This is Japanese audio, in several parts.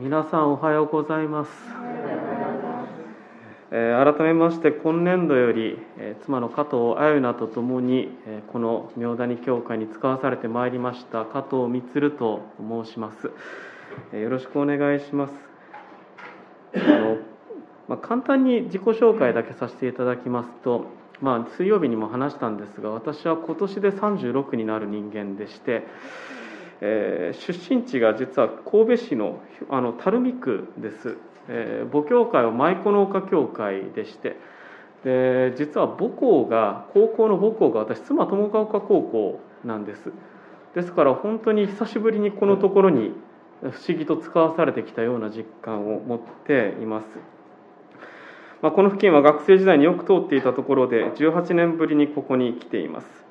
皆さんおはようございます。え改めまして今年度より、え妻の加藤あゆなとともに、えこの明谷教会に使わされてまいりました加藤充と申します。えよろしくお願いします。あのまあ、簡単に自己紹介だけさせていただきますと、まあ、水曜日にも話したんですが私は今年で36になる人間でして、えー出身地が実は神戸市のあの垂水区です、えー母教会は舞子の丘教会でして。で実は母校が高校の母校が私妻友ヶ丘高校なんです。ですから本当に久しぶりにこのところに不思議と使わされてきたような実感を持っています。まあ、この付近は学生時代によく通っていたところで18年ぶりにここに来ています。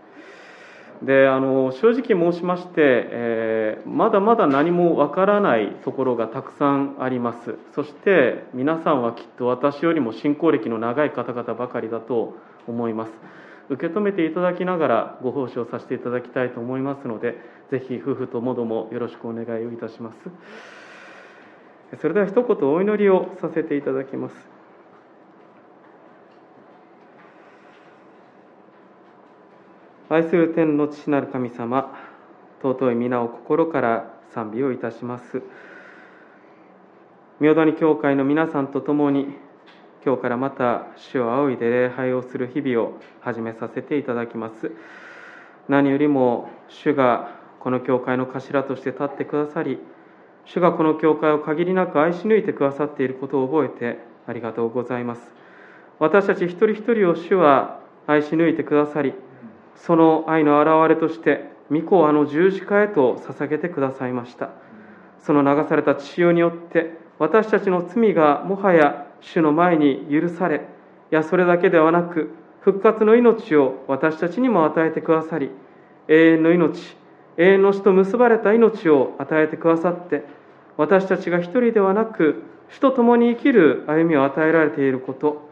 であの正直申しまして、えーまだまだ何もわからないところがたくさんあります。そして皆さんはきっと私よりも信仰歴の長い方々ばかりだと思います。受け止めていただきながらご奉仕をさせていただきたいと思いますのでぜひ夫婦ともどもよろしくお願いをいたします。それでは一言お祈りをさせていただきます。愛する天の父なる神様尊い皆を心から賛美をいたします。明谷教会の皆さんと共に今日からまた主を仰いで礼拝をする日々を始めさせていただきます。何よりも主がこの教会の頭として立ってくださり主がこの教会を限りなく愛し抜いてくださっていることを覚えてありがとうございます。私たち一人一人を主は愛し抜いてくださりその愛の表れとして御子をあの十字架へと捧げてくださいました。その流された血潮によって私たちの罪がもはや主の前に許されいやそれだけではなく復活の命を私たちにも与えてくださり永遠の命永遠の死と結ばれた命を与えてくださって私たちが一人ではなく主と共に生きる歩みを与えられていること。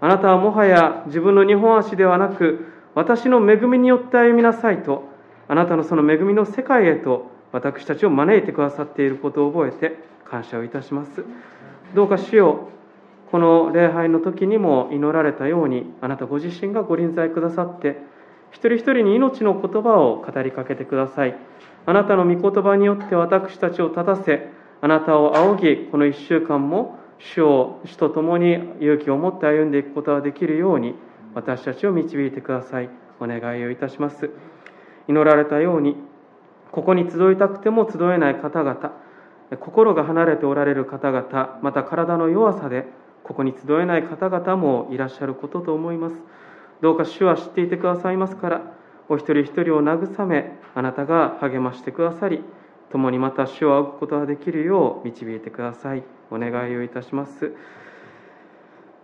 あなたはもはや自分の二本足ではなく私の恵みによって歩みなさいとあなたのその恵みの世界へと私たちを招いてくださっていることを覚えて感謝をいたします。どうか主よこの礼拝の時にも祈られたようにあなたご自身がご臨在くださって一人一人に命の言葉を語りかけてください。あなたの御言葉によって私たちを立たせあなたを仰ぎこの一週間も主を主と共に勇気を持って歩んでいくことができるように私たちを導いてください。お願いをいたします。祈られたようにここに集いたくても集えない方々心が離れておられる方々また体の弱さでここに集えない方々もいらっしゃることと思います。どうか主は知っていてくださいますからお一人一人を慰めあなたが励ましてくださり共にまた主を仰ぐことができるよう導いてください。お願いをいたします。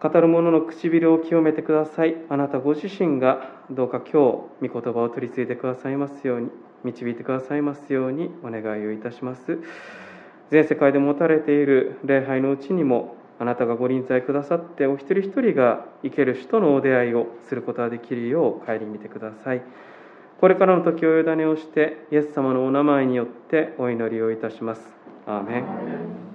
語る者の唇を清めてください。あなたご自身がどうか今日御言葉を取り継いでくださいますように導いてくださいますようにお願いをいたします。全世界で持たれている礼拝のうちにもあなたがご臨在くださってお一人一人が生ける主とのお出会いをすることができるよう顧みてください。これからの時を委ねをしてイエス様のお名前によってお祈りをいたします。アーメン。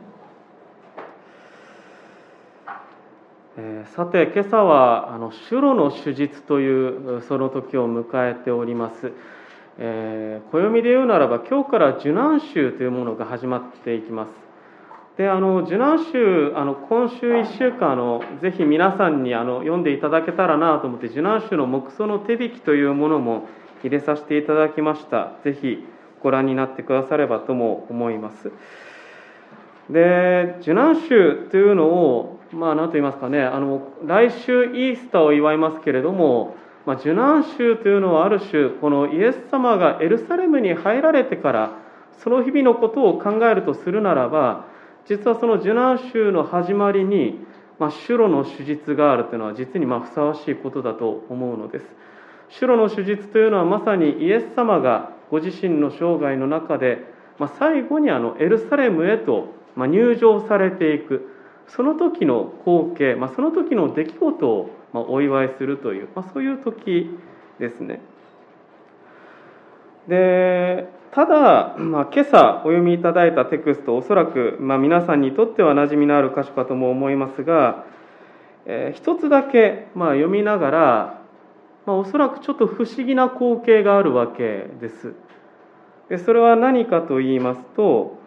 えーさて今朝はあの「主路の手術」というその時を迎えております、えー暦で言うならば今日から受難週というものが始まっていきます。であの受難週あの今週1週間のぜひ皆さんにあの読んでいただけたらなと思って受難週の目想の手引きというものも入れさせていただきました。ぜひご覧になってくださればとも思います。で受難週というのをまあ何と言いますかねあの来週イースターを祝いますけれども、まあ、受難週というのはある種このイエス様がエルサレムに入られてからその日々のことを考えるとするならば実はその受難週の始まりに、まあ、主路の手術があるというのは実にまふさわしいことだと思うのです。主路の手術というのはまさにイエス様がご自身の生涯の中で、まあ、最後にあのエルサレムへとま入場されていく。その時の光景、まあ、その時の出来事をまお祝いするという、まあ、そういう時ですね。でただ、まあ、今朝お読みいただいたテクストおそらく、まあ、皆さんにとっては馴染みのある箇所かとも思いますが、えー、一つだけ、まあ、読みながら、まあ、おそらくちょっと不思議な光景があるわけです。でそれは何かと言いますと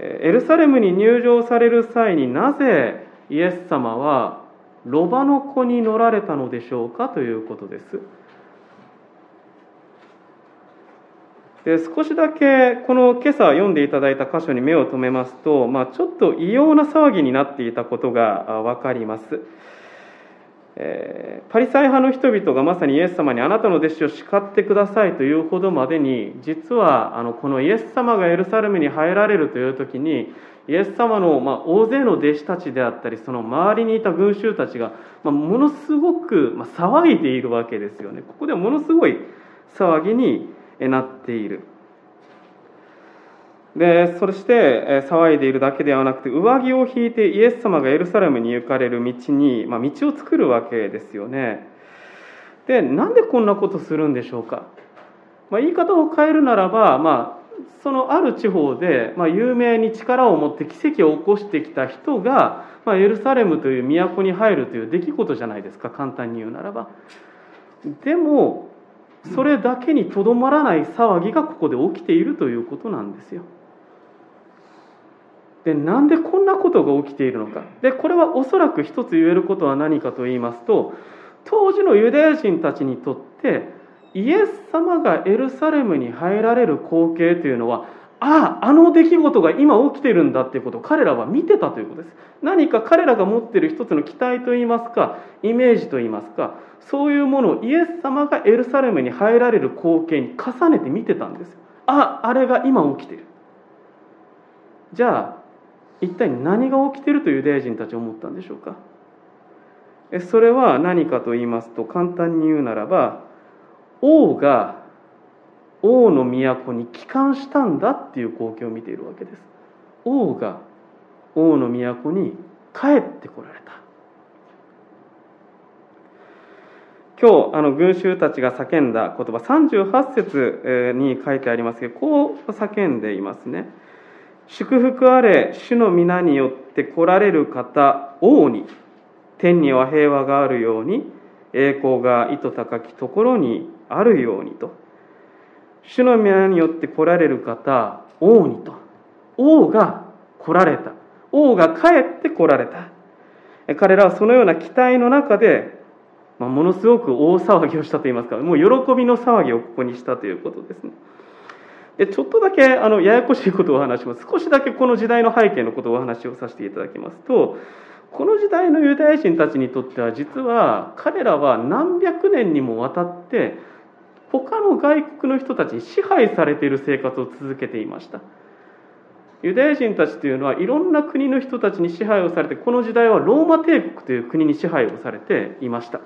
エルサレムに入場される際になぜイエス様はロバの子に乗られたのでしょうかということです。で少しだけこの今朝読んでいただいた箇所に目を留めますと、まあ、ちょっと異様な騒ぎになっていたことが分かります。えー、パリサイ派の人々がまさにイエス様にあなたの弟子を叱ってくださいというほどまでに実はあのこのイエス様がエルサレムに入られるという時にイエス様の、ま、大勢の弟子たちであったりその周りにいた群衆たちが、ま、ものすごく、ま、騒いでいるわけですよね。ここではものすごい騒ぎになっている。でそして、騒いでいるだけではなくて上着を引いてイエス様がエルサレムに行かれる道に、まあ、道を作るわけですよね。でなんでこんなことするんでしょうか、まあ、言い方を変えるならば、まあ、そのある地方で、ま、有名に力を持って奇跡を起こしてきた人が、ま、エルサレムという都に入るという出来事じゃないですか。簡単に言うならば。でもそれだけにとどまらない騒ぎがここで起きているということなんですよ。でなんでこんなことが起きているのか。でこれはおそらく一つ言えることは何かと言いますと当時のユダヤ人たちにとってイエス様がエルサレムに入られる光景というのはあああの出来事が今起きてるんだっていうことを彼らは見てたということです。何か彼らが持ってる一つの期待といいますかイメージといいますかそういうものをイエス様がエルサレムに入られる光景に重ねて見てたんです。ああれが今起きてる。じゃあ一体何が起きているとユダヤ人たちは思ったんでしょうか？それは何かと言いますと簡単に言うならば王が王の都に帰還したんだっていう光景を見ているわけです。王が王の都に帰ってこられた。今日あの群衆たちが叫んだ言葉38節に書いてありますけどこう叫んでいますね。祝福あれ、主の皆によって来られる方、王に、天には平和があるように、栄光が糸高きところにあるようにと。主の皆によって来られる方、王にと。王が来られた。王が帰って来られた。彼らはそのような期待の中で、まあ、ものすごく大騒ぎをしたといいますか、もう喜びの騒ぎをここにしたということですね。でちょっとだけあのややこしいことをお話します。少しだけこの時代の背景のことをお話をさせていただきますと、この時代のユダヤ人たちにとっては実は彼らは何百年にもわたって他の外国の人たちに支配されている生活を続けていました。ユダヤ人たちというのはいろんな国の人たちに支配をされてこの時代はローマ帝国という国に支配をされていました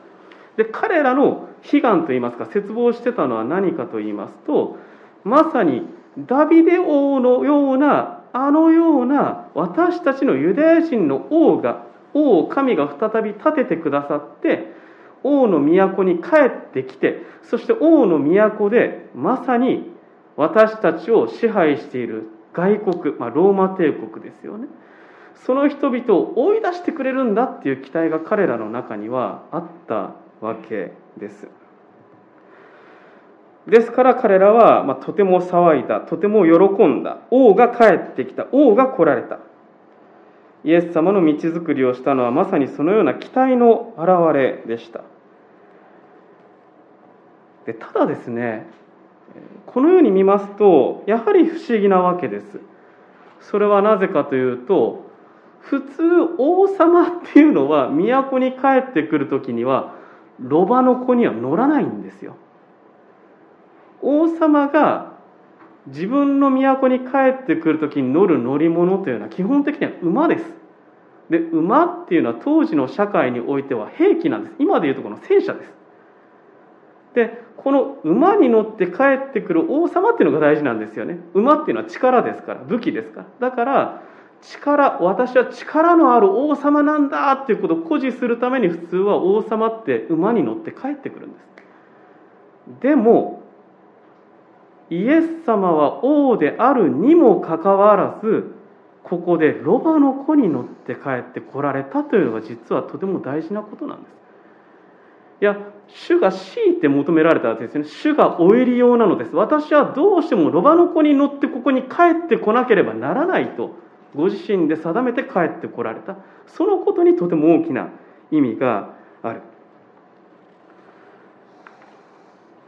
で彼らの悲願といいますか絶望してたのは何かと言いますとまさにダビデ王のようなあのような私たちのユダヤ人の王が王神が再び立ててくださって王の都に帰ってきてそして王の都でまさに私たちを支配している外国、まあ、ローマ帝国ですよねその人々を追い出してくれるんだっていう期待が彼らの中にはあったわけです。ですから彼らは、まあ、とても騒いだ、とても喜んだ。王が帰ってきた。王が来られた。イエス様の道づくりをしたのはまさにそのような期待の表れでした。でただですね、このように見ますと、やはり不思議なわけです。それはなぜかというと、普通王様っていうのは都に帰ってくる時には、ロバの子には乗らないんですよ。王様が自分の都に帰ってくる時に乗る乗り物というのは基本的には馬です。で馬っていうのは当時の社会においては兵器なんです。今でいうとこの戦車です。でこの馬に乗って帰ってくる王様っていうのが大事なんですよね。馬っていうのは力ですから武器ですから。だから力私は力のある王様なんだっていうことを誇示するために普通は王様って馬に乗って帰ってくるんです。でもイエス様は王であるにもかかわらずここでロバの子に乗って帰ってこられたというのが実はとても大事なことなんです。いや、主が強いて求められたわけですよね。主がお入り用なのです。私はどうしてもロバの子に乗ってここに帰ってこなければならないと、ご自身で定めて帰ってこられた。そのことにとても大きな意味がある。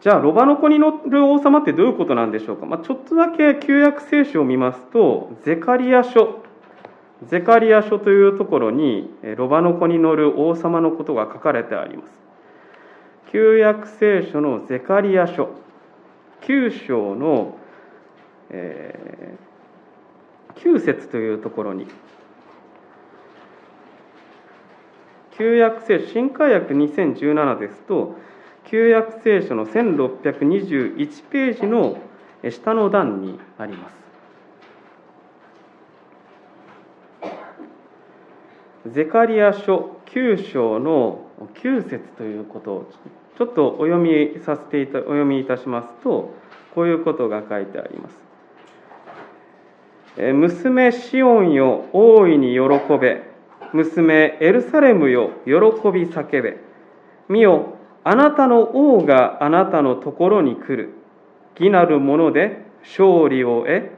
じゃあ、ロバの子に乗る王様ってどういうことなんでしょうか？まあ、ちょっとだけ旧約聖書を見ますと、ゼカリア書、ゼカリア書というところに、ロバの子に乗る王様のことが書かれてあります。旧約聖書のゼカリア書9章の、えー、9節というところに旧約聖書新海約2017ですと旧約聖書の1621ページの下の段にあります。ゼカリア書9章の9節ということをちょっとお読みさせていたお読みいたしますとこういうことが書いてあります。娘シオンよ大いに喜べ。娘エルサレムよ喜び叫べ。見よあなたの王があなたのところに来る。義なるもので勝利を得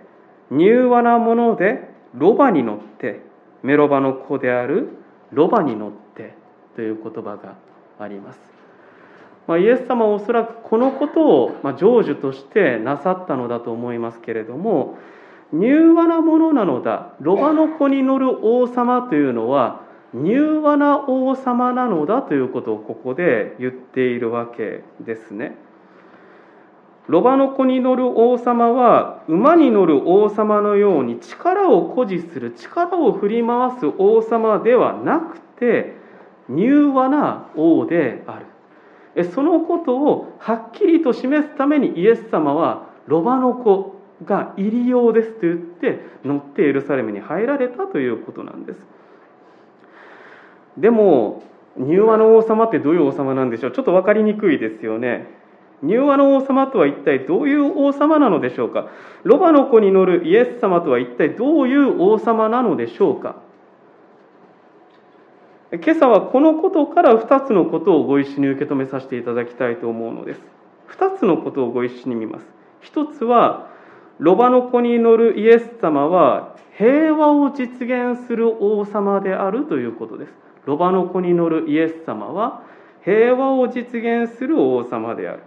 柔和なものでロバに乗ってメロバの子であるロバに乗ってという言葉があります。まあ、イエス様はおそらくこのことを、ま成就としてなさったのだと思いますけれども柔和なものなのだロバの子に乗る王様というのは柔和な王様なのだということをここで言っているわけですね。ロバの子に乗る王様は馬に乗る王様のように力を誇示する力を振り回す王様ではなくて柔和な王である。そのことをはっきりと示すためにイエス様はロバの子が入り用ですと言って乗ってエルサレムに入られたということなんですでも柔和の王様ってどういう王様なんでしょう？ちょっと分かりにくいですよね。柔和の王様とは一体どういう王様なのでしょうか？ロバの子に乗るイエス様とは一体どういう王様なのでしょうか？今朝はこのことから2つのことをご一緒に受け止めさせていただきたいと思うのです。2つのことをご一緒に見ます。1つはロバの子に乗るイエス様は平和を実現する王様であるということです。ロバの子に乗るイエス様は平和を実現する王様である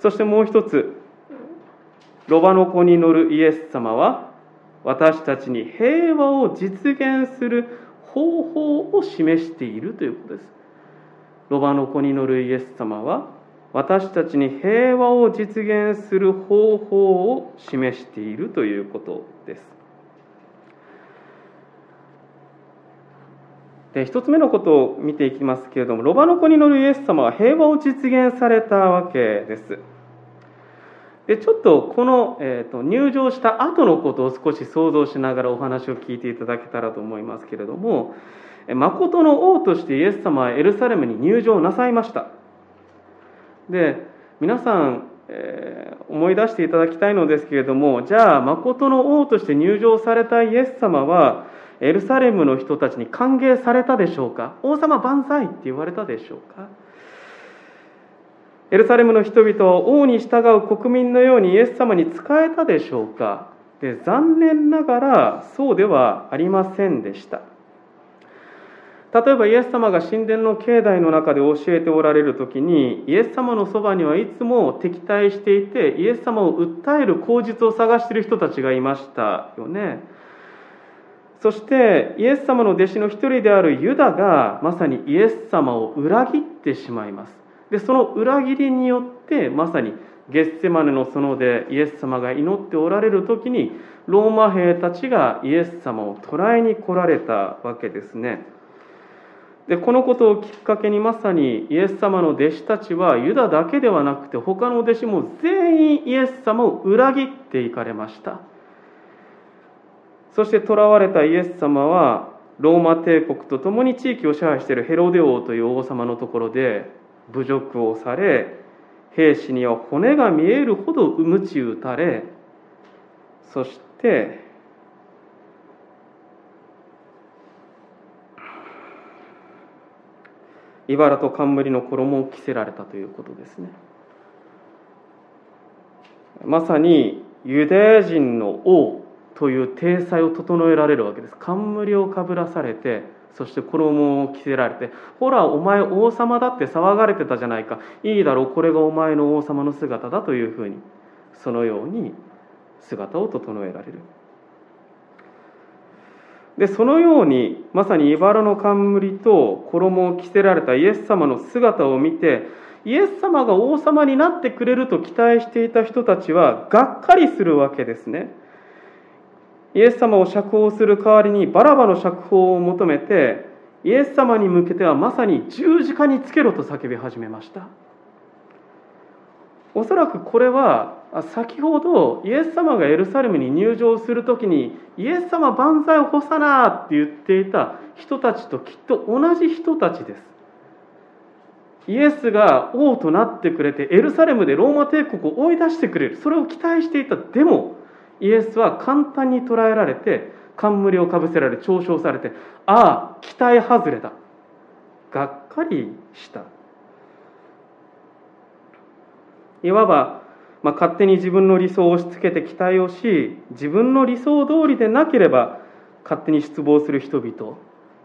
そしてもう一つロバの子に乗るイエス様は私たちに平和を実現する方法を示しているということです。ロバの子に乗るイエス様は私たちに平和を実現する方法を示しているということです。で一つ目のことを見ていきますけれどもロバの子に乗るイエス様は平和を実現されたわけです。でちょっとこの、えーと、入場した後のことを少し想像しながらお話を聞いていただけたらと思いますけれども誠の王としてイエス様はエルサレムに入場なさいましたで皆さん、えー、思い出していただきたいのですけれどもじゃあ誠の王として入場されたイエス様はエルサレムの人たちに歓迎されたでしょうか？王様万歳って言われたでしょうか？エルサレムの人々は王に従う国民のようにイエス様に仕えたでしょうか？で残念ながらそうではありませんでした。例えばイエス様が神殿の境内の中で教えておられる時にイエス様のそばにはいつも敵対していてイエス様を訴える口実を探している人たちがいましたよね。そしてイエス様の弟子の一人であるユダがまさにイエス様を裏切ってしまいます。でその裏切りによってまさにゲッセマネの園でイエス様が祈っておられる時にローマ兵たちがイエス様を捕らえに来られたわけですね。でこのことをきっかけにまさにイエス様の弟子たちはユダだけではなくて他の弟子も全員イエス様を裏切っていかれました。そして囚われたイエス様はローマ帝国と共に地域を支配しているヘロデ王という王様のところで侮辱をされ兵士には骨が見えるほど鞭打たれそして茨と冠の衣を着せられたということですね。まさにユダヤ人の王という体裁を整えられるわけです。冠をかぶらされてそして衣を着せられてほらお前王様だって騒がれてたじゃないか。いいだろうこれがお前の王様の姿だというふうにそのように姿を整えられる。でそのようにまさに茨の冠と衣を着せられたイエス様の姿を見てイエス様が王様になってくれると期待していた人たちはがっかりするわけですね。イエス様を釈放する代わりにバラバの釈放を求めてイエス様に向けてはまさに十字架につけろと叫び始めました。おそらくこれは先ほどイエス様がエルサレムに入場する時にイエス様万歳ホサナーって言っていた人たちときっと同じ人たちです。イエスが王となってくれてエルサレムでローマ帝国を追い出してくれる。それを期待していた。でもイエスは簡単に捕らえられて冠をかぶせられ嘲笑されてああ期待外れだ。がっかりした。いわば、まあ、勝手に自分の理想を押し付けて期待をし自分の理想通りでなければ勝手に失望する人々、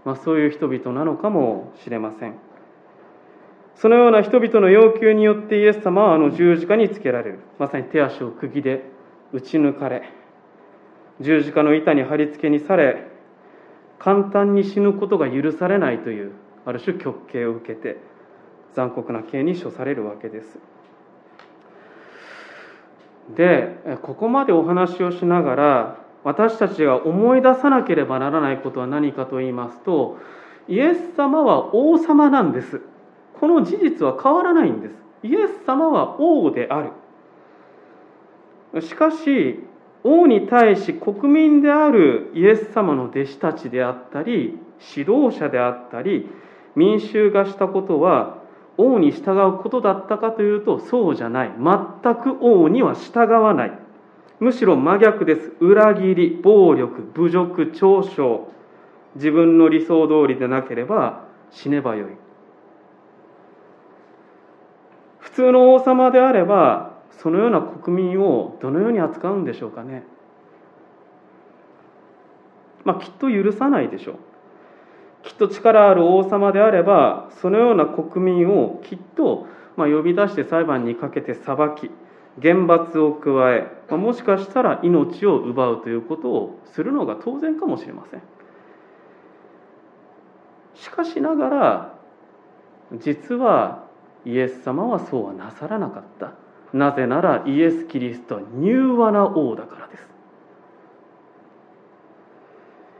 まあ、そういう人々なのかもしれません。そのような人々の要求によってイエス様はあの十字架につけられる。まさに手足を釘で打ち抜かれ十字架の板に貼り付けにされ簡単に死ぬことが許されないというある種極刑を受けて残酷な刑に処されるわけです。でここまでお話をしながら私たちが思い出さなければならないことは何かと言いますとイエス様は王様なんです。この事実は変わらないんです。イエス様は王である。しかし王に対し国民であるイエス様の弟子たちであったり指導者であったり民衆がしたことは王に従うことだったかというとそうじゃない。全く王には従わない。むしろ真逆です。裏切り暴力侮辱嘲笑。自分の理想通りでなければ死ねばよい。普通の王様であればそのような国民をどのように扱うんでしょうかね。まあきっと許さないでしょう。きっと力ある王様であればそのような国民をきっとま呼び出して裁判にかけて裁き厳罰を加え、まもしかしたら命を奪うということをするのが当然かもしれません。しかしながら実はイエス様はそうはなさらなかった。なぜならイエス・キリストは柔和な王だからです。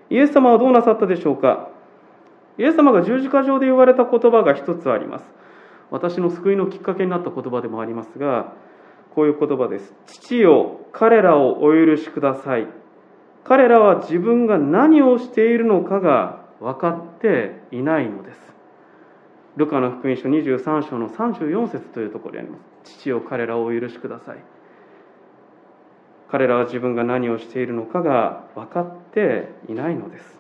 イエス様はどうなさったでしょうか？イエス様が十字架上で言われた言葉が一つあります。私の救いのきっかけになった言葉でもありますがこういう言葉です。父よ彼らをお許しください。彼らは自分が何をしているのかが分かっていないのです。ルカの福音書23章の34節というところにあります。父よ彼らをお許しください。彼らは自分が何をしているのかが分かっていないのです。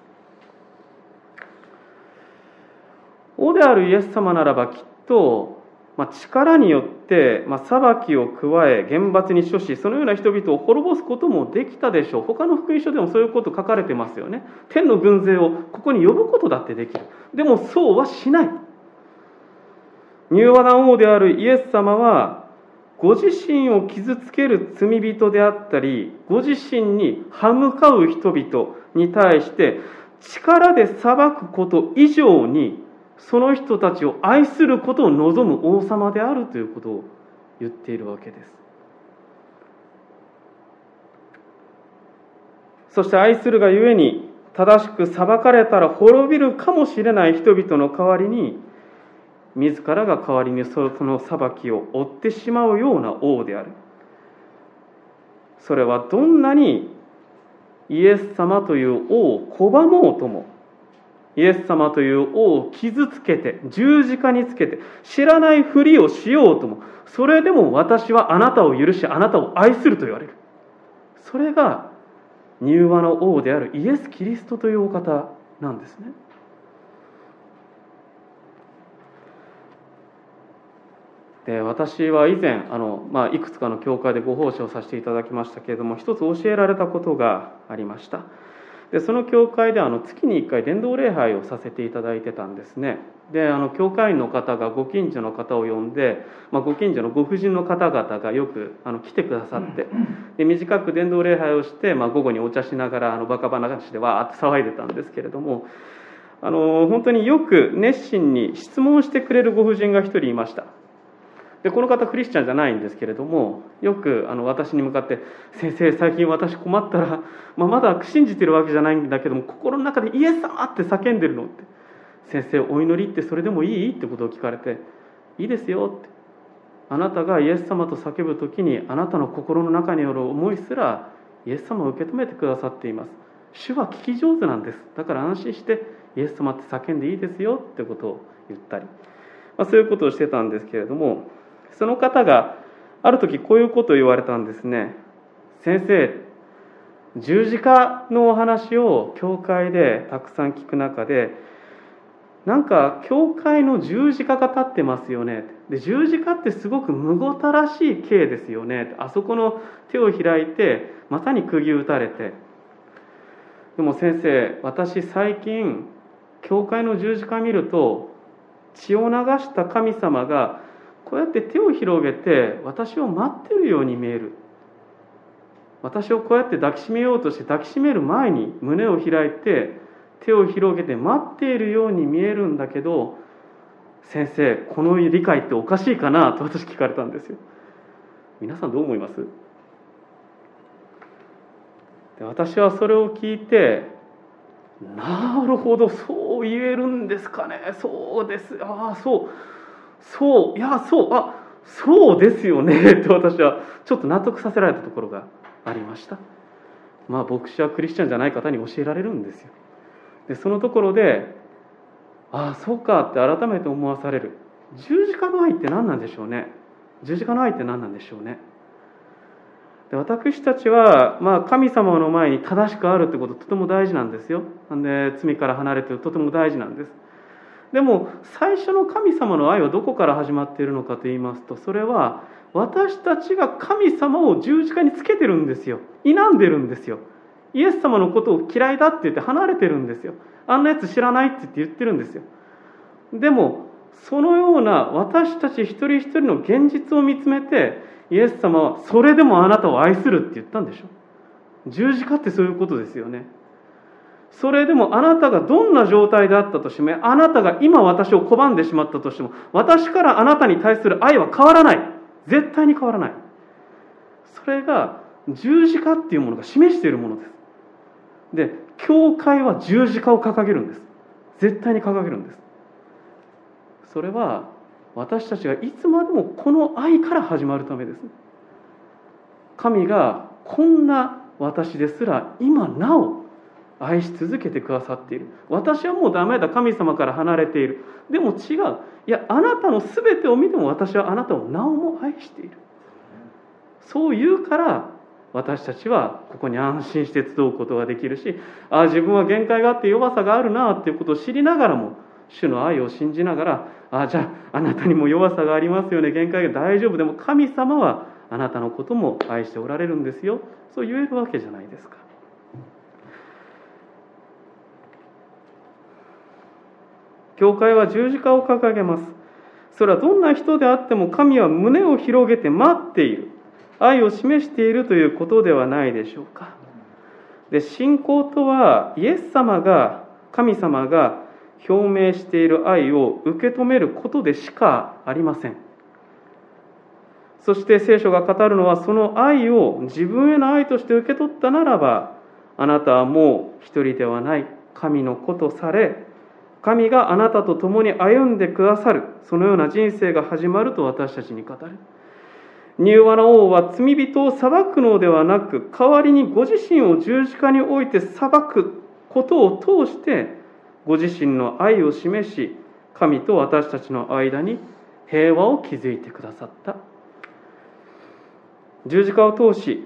王であるイエス様ならばきっと、まあ、力によって、まあ、裁きを加え厳罰に処しそのような人々を滅ぼすこともできたでしょう。他の福音書でもそういうこと書かれてますよね。天の軍勢をここに呼ぶことだってできる。でもそうはしない。柔和な王であるイエス様はご自身を傷つける罪人であったりご自身に歯向かう人々に対して力で裁くこと以上にその人たちを愛することを望む王様であるということを言っているわけです。そして愛するがゆえに正しく裁かれたら滅びるかもしれない人々の代わりに自らが代わりにその裁きを負ってしまうような王である。それはどんなにイエス様という王を拒もうともイエス様という王を傷つけて十字架につけて知らないふりをしようともそれでも私はあなたを許しあなたを愛すると言われる。それが柔和の王であるイエス・キリストというお方なんですね。で私は以前あの、まあ、いくつかの教会でご奉仕をさせていただきましたけれども一つ教えられたことがありました。でその教会であの月に1回伝道礼拝をさせていただいてたんですね。であの教会員の方がご近所の方を呼んで、まあ、ご近所のご婦人の方々がよくあの来てくださってで短く伝道礼拝をして、まあ、午後にお茶しながらあのバカ話でわーって騒いでたんですけれどもあの本当によく熱心に質問してくれるご婦人が一人いましたでこの方クリスチャンじゃないんですけれどもよくあの私に向かって「先生最近私困ったら、まあ、まだ信じてるわけじゃないんだけども心の中でイエス様って叫んでるの」って「先生お祈りってそれでもいい?」ってことを聞かれて「いいですよ」って。あなたがイエス様と叫ぶ時にあなたの心の中による思いすらイエス様を受け止めてくださっています。主は聞き上手なんです。だから安心してイエス様って叫んでいいですよってことを言ったり、まあ、そういうことをしてたんですけれどもその方がある時こういうことを言われたんですね。先生十字架のお話を教会でたくさん聞く中でなんか教会の十字架が立ってますよね。で十字架ってすごくむごたらしい刑ですよね。あそこの手を開いてまさに釘打たれて。でも先生私最近教会の十字架見ると血を流した神様がこうやって手を広げて私を待ってるように見える。私をこうやって抱きしめようとして抱きしめる前に胸を開いて手を広げて待っているように見えるんだけど先生この理解っておかしいかなと私聞かれたんですよ。皆さんどう思います？で私はそれを聞いてなるほどそう言えるんですかね。そうです。ああそう。そう、いや、そう、あそうですよね って私はちょっと納得させられたところがありました。まあ、牧師はクリスチャンじゃない方に教えられるんですよ。で、そのところで、ああ、そうかって改めて思わされる。十字架の愛って何なんでしょうね。十字架の愛って何なんでしょうね。で私たちは、まあ、神様の前に正しくあるってこととても大事なんですよ。なんで罪から離れてるとても大事なんです。でも最初の神様の愛はどこから始まっているのかと言いますとそれは私たちが神様を十字架につけてるんですよ。否んでるんですよ。イエス様のことを嫌いだって言って離れてるんですよ。あんなやつ知らないって言って言ってるんですよ。でもそのような私たち一人一人の現実を見つめてイエス様はそれでもあなたを愛するって言ったんでしょ。十字架ってそういうことですよね。それでもあなたがどんな状態であったとしても、あなたが今私を拒んでしまったとしても、私からあなたに対する愛は変わらない。絶対に変わらない。それが十字架っていうものが示しているものです。で、教会は十字架を掲げるんです。絶対に掲げるんです。それは私たちがいつまでもこの愛から始まるためです。神がこんな私ですら今なお愛し続けてくださっている。私はもうダメだ。神様から離れている。でも違う。いやあなたの全てを見ても私はあなたをなおも愛している。そう言うから私たちはここに安心して集うことができるしああ自分は限界があって弱さがあるなっていうことを知りながらも主の愛を信じながらああじゃああなたにも弱さがありますよね。限界が大丈夫でも神様はあなたのことも愛しておられるんですよ。そう言えるわけじゃないですか。教会は十字架を掲げます。それはどんな人であっても神は胸を広げて待っている。愛を示しているということではないでしょうか。で信仰とはイエス様が神様が表明している愛を受け止めることでしかありませんそして聖書が語るのはその愛を自分への愛として受け取ったならばあなたはもう一人ではない神の子とされ神があなたと共に歩んでくださる。そのような人生が始まると私たちに語る。柔和な王は罪人を裁くのではなく代わりにご自身を十字架に置いて裁くことを通してご自身の愛を示し神と私たちの間に平和を築いてくださった。十字架を通し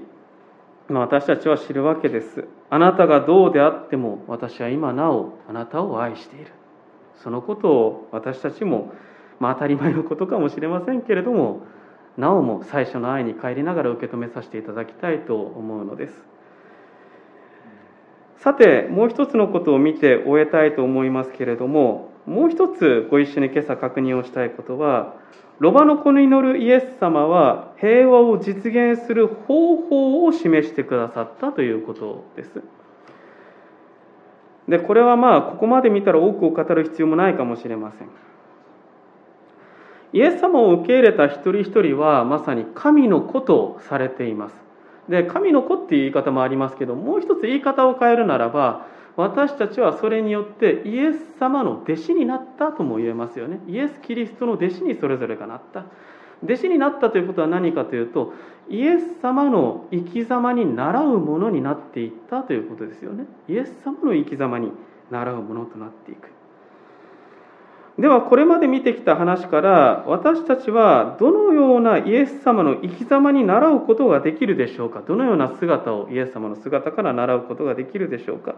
私たちは知るわけです。あなたがどうであっても私は今なおあなたを愛している。そのことを私たちも、まあ、当たり前のことかもしれませんけれどもなおも最初の愛に帰りながら受け止めさせていただきたいと思うのですさてもう一つのことを見て終えたいと思いますけれどももう一つご一緒に今朝確認をしたいことはロバの子に乗るイエス様は平和を実現する方法を示してくださったということです。でこれはまあここまで見たら多くを語る必要もないかもしれません。イエス様を受け入れた一人一人はまさに神の子とされています。で神の子っていう言い方もありますけどもう一つ言い方を変えるならば私たちはそれによってイエス様の弟子になったとも言えますよねイエス・キリストの弟子にそれぞれがなった弟子になったということは何かというとイエス様の生き様に倣うものになっていったということですよね。イエス様の生き様に倣うものとなっていく。ではこれまで見てきた話から私たちはどのようなイエス様の生き様に倣うことができるでしょうか。どのような姿をイエス様の姿から習うことができるでしょうか。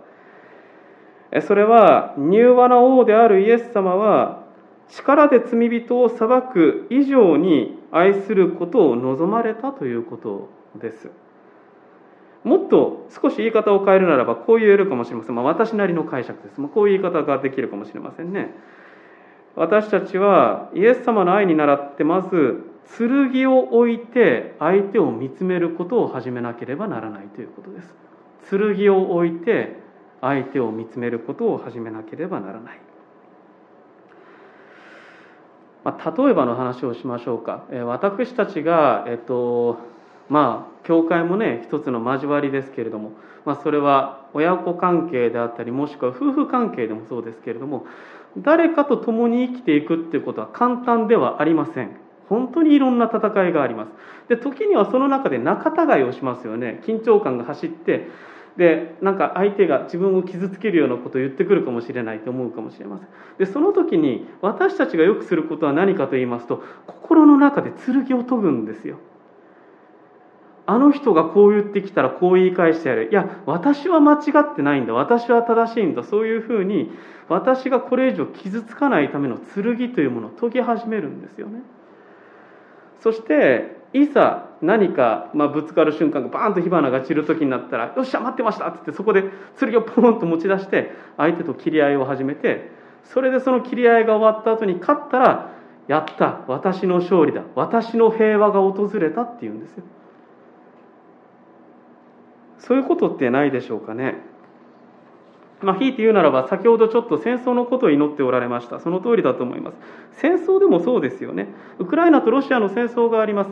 それは柔和な王であるイエス様は力で罪人を裁く以上に愛することを望まれたということです。もっと少し言い方を変えるならばこう言えるかもしれません、まあ、私なりの解釈です、まあ、こういう言い方ができるかもしれませんね。私たちはイエス様の愛に倣ってまず剣を置いて相手を見つめることを始めなければならないということです。剣を置いて相手を見つめることを始めなければならない、まあ、例えばの話をしましょうか、え私たちがえっとまあ教会もね一つの交わりですけれども、まあ、それは親子関係であったりもしくは夫婦関係でもそうですけれども誰かと共に生きていくっていうことは簡単ではありません。本当にいろんな戦いがあります。で時にはその中で仲違いをしますよね。緊張感が走ってでなんか相手が自分を傷つけるようなことを言ってくるかもしれないと思うかもしれません。でその時に私たちがよくすることは何かと言いますと心の中で剣を研ぐんですよ。あの人がこう言ってきたらこう言い返してやるいや私は間違ってないんだ。私は正しいんだ。そういうふうに私がこれ以上傷つかないための剣というものを研ぎ始めるんですよね。そしていざ何か、まあ、ぶつかる瞬間がバーンと火花が散る時になったら「よっしゃ待ってました」ってってそこで剣をポンと持ち出して相手と切り合いを始めてそれでその切り合いが終わった後に勝ったら「やった私の勝利だ私の平和が訪れた」っていうんですよ。そういうことってないでしょうかね。まあ、ひいて言うならば先ほどちょっと戦争のことを祈っておられました。その通りだと思います。戦争でもそうですよね。ウクライナとロシアの戦争があります。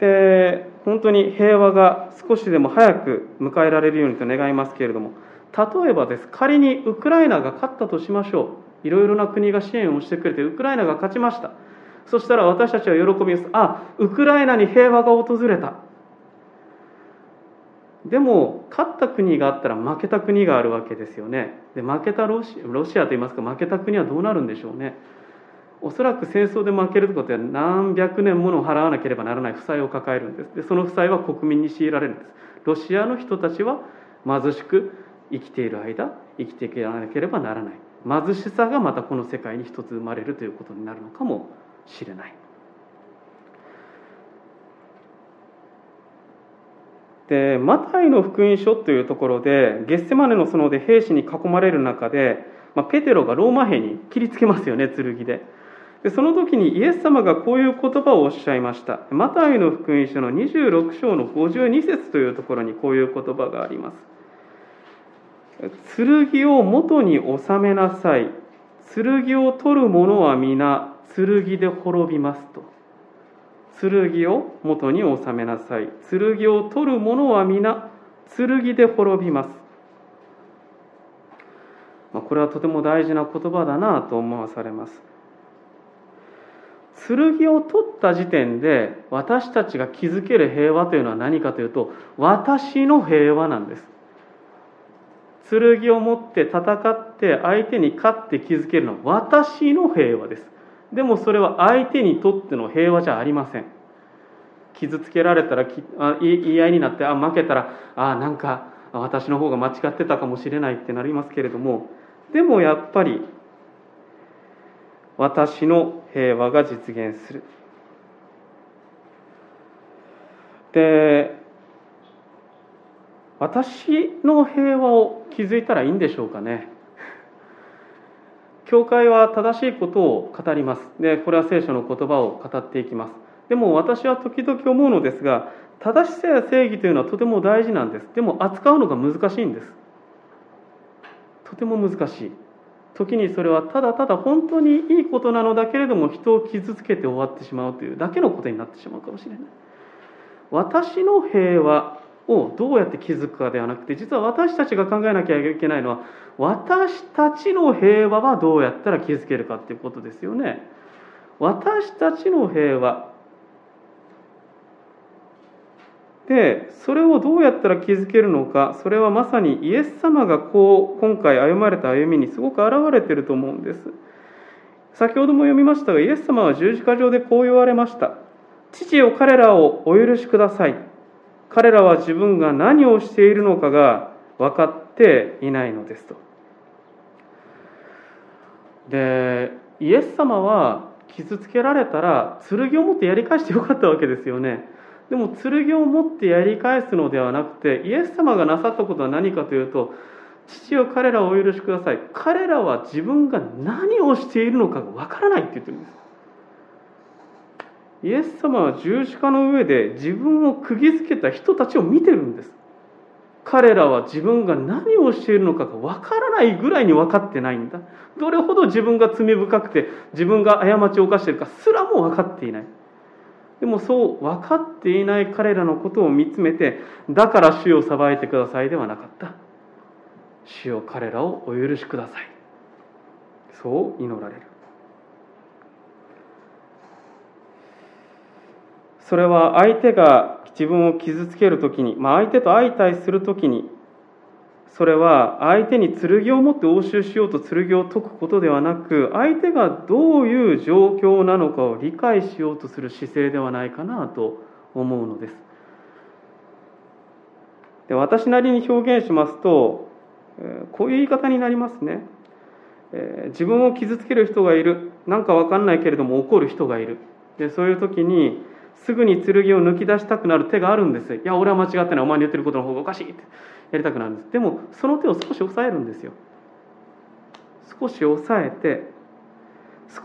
で本当に平和が少しでも早く迎えられるようにと願いますけれども例えばです。仮にウクライナが勝ったとしましょう。いろいろな国が支援をしてくれてウクライナが勝ちました。そしたら私たちは喜びます。あウクライナに平和が訪れた。でも勝った国があったら負けた国があるわけですよね。で負けたロシロシアといいますか負けた国はどうなるんでしょうね。おそらく戦争で負けることは何百年もの払わなければならない負債を抱えるんです。でその負債は国民に強いられるんです。ロシアの人たちは貧しく生きている間生きていかなければならない。貧しさがまたこの世界に一つ生まれるということになるのかもしれない。でマタイの福音書というところでゲッセマネの園で兵士に囲まれる中で、まあ、ペテロがローマ兵に切りつけますよね剣で。でその時にイエス様がこういう言葉をおっしゃいました。マタイの福音書の26章の52節というところにこういう言葉があります。剣を元に収めなさい。剣を取る者は皆剣で滅びますと。剣を元に収めなさい。剣を取る者は皆剣で滅びます。まこれはとても大事な言葉だなと思わされます。剣を取った時点で私たちが築ける平和というのは何かというと私の平和なんです。剣を持って戦って相手に勝って築けるのは私の平和です。でもそれは相手にとっての平和じゃありません。傷つけられたら言い合いになってあ負けたらあなんか私の方が間違ってたかもしれないってなりますけれどもでもやっぱり私の平和が実現する。で私の平和を築いたらいいんでしょうかね。教会は正しいことを語ります。でこれは聖書の言葉を語っていきます。でも私は時々思うのですが正しさや正義というのはとても大事なんです。でも扱うのが難しいんです。とても難しい。時にそれはただただ本当にいいことなのだけれども人を傷つけて終わってしまうというだけのことになってしまうかもしれない。私の平和をどうやって築くかではなくて実は私たちが考えなきゃいけないのは私たちの平和はどうやったら築けるかっていうことですよね。私たちの平和でそれをどうやったら築けるのかそれはまさにイエス様がこう今回歩まれた歩みにすごく表れてると思うんです。先ほども読みましたがイエス様は十字架上でこう言われました。父よ彼らをお許しください。彼らは自分が何をしているのかが分かっていないのですと。でイエス様は傷つけられたら剣を持ってやり返してよかったわけですよね。でも剣を持ってやり返すのではなくてイエス様がなさったことは何かというと父よ彼らをお許しください。彼らは自分が何をしているのかがわからないって言ってるんです。イエス様は十字架の上で自分を釘付けた人たちを見てるんです。彼らは自分が何をしているのかがわからないぐらいに分かってないんだ。どれほど自分が罪深くて自分が過ちを犯しているかすらも分かっていない。でもそう分かっていない彼らのことを見つめてだから主を裁いてくださいではなかった。主よ彼らをお許しください。そう祈られる。それは相手が自分を傷つけるときに、まあ、相手と相対するときにそれは相手に剣を持って応酬しようと剣を解くことではなく相手がどういう状況なのかを理解しようとする姿勢ではないかなと思うのです。で私なりに表現しますとこういう言い方になりますね。自分を傷つける人がいる。なんか分かんないけれども怒る人がいる。でそういう時にすぐに剣を抜き出したくなる手があるんです。いや俺は間違ってない。お前に言ってることの方がおかしいって。やりたくなるんです。でもその手を少し押さえるんですよ。少し押さえて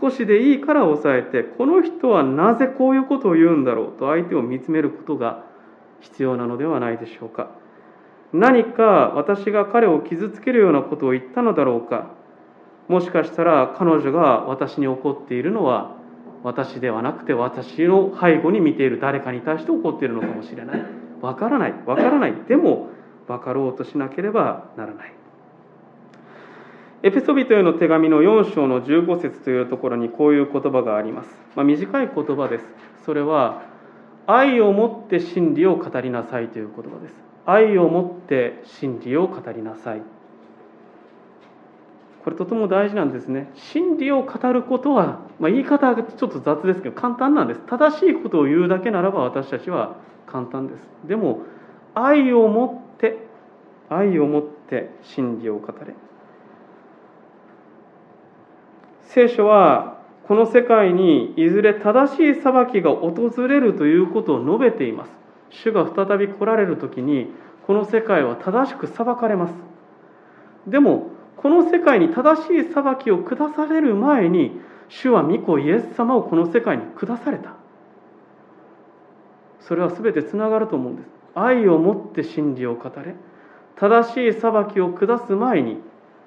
少しでいいから押さえてこの人はなぜこういうことを言うんだろうと相手を見つめることが必要なのではないでしょうか。何か私が彼を傷つけるようなことを言ったのだろうか。もしかしたら彼女が私に怒っているのは私ではなくて私の背後に見ている誰かに対して怒っているのかもしれないわからないわからないでも分かろうとしなければならない。エペソビトへの手紙の4章の15節というところにこういう言葉があります。まあ、短い言葉です。それは、愛をもって真理を語りなさいという言葉です。愛をもって真理を語りなさい。これとても大事なんですね。真理を語ることは、まあ、言い方がちょっと雑ですけど簡単なんです。正しいことを言うだけならば私たちは簡単です。でも愛をもって愛をもって真理を語れ聖書はこの世界にいずれ正しい裁きが訪れるということを述べています主が再び来られる時にこの世界は正しく裁かれますでもこの世界に正しい裁きを下される前に主は御子イエス様をこの世界に下された。それは全てつながると思うんです。愛をもって真理を語れ。正しい裁きを下す前に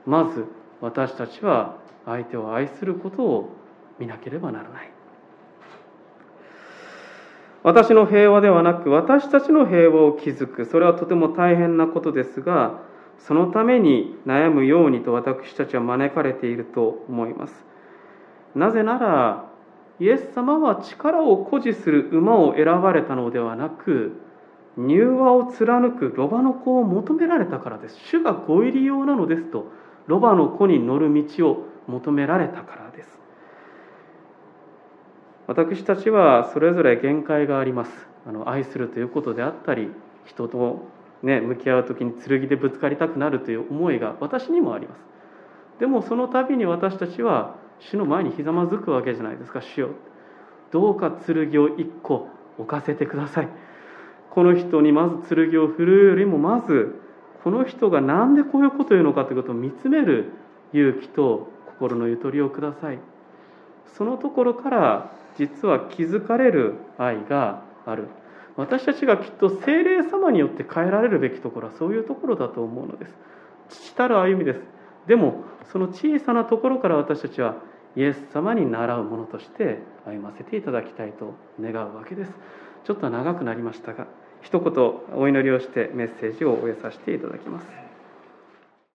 まず私たちは相手を愛することを見なければならない。私の平和ではなく私たちの平和を築く。それはとても大変なことですがそのために悩むようにと私たちは招かれていると思います。なぜならイエス様は力を誇示する馬を選ばれたのではなく柔和を貫くロバの子を求められたからです。主がご入り用なのですとロバの子に乗る道を求められたからです。私たちはそれぞれ限界があります。あの愛するということであったり人と、ね、向き合う時に剣でぶつかりたくなるという思いが私にもあります。でもその度に私たちは主の前にひざまずくわけじゃないですか主よ。どうか剣を一個置かせてください。この人にまず剣を振るうよりもまずこの人が何でこういうことを言うのかということを見つめる勇気と心のゆとりをください。そのところから実は気づかれる愛がある。私たちがきっと精霊様によって変えられるべきところはそういうところだと思うのです。父たる歩みです。でもその小さなところから私たちはイエス様に倣うものとして歩ませていただきたいと願うわけです。ちょっと長くなりましたが一言お祈りをしてメッセージを終えさせていただきます。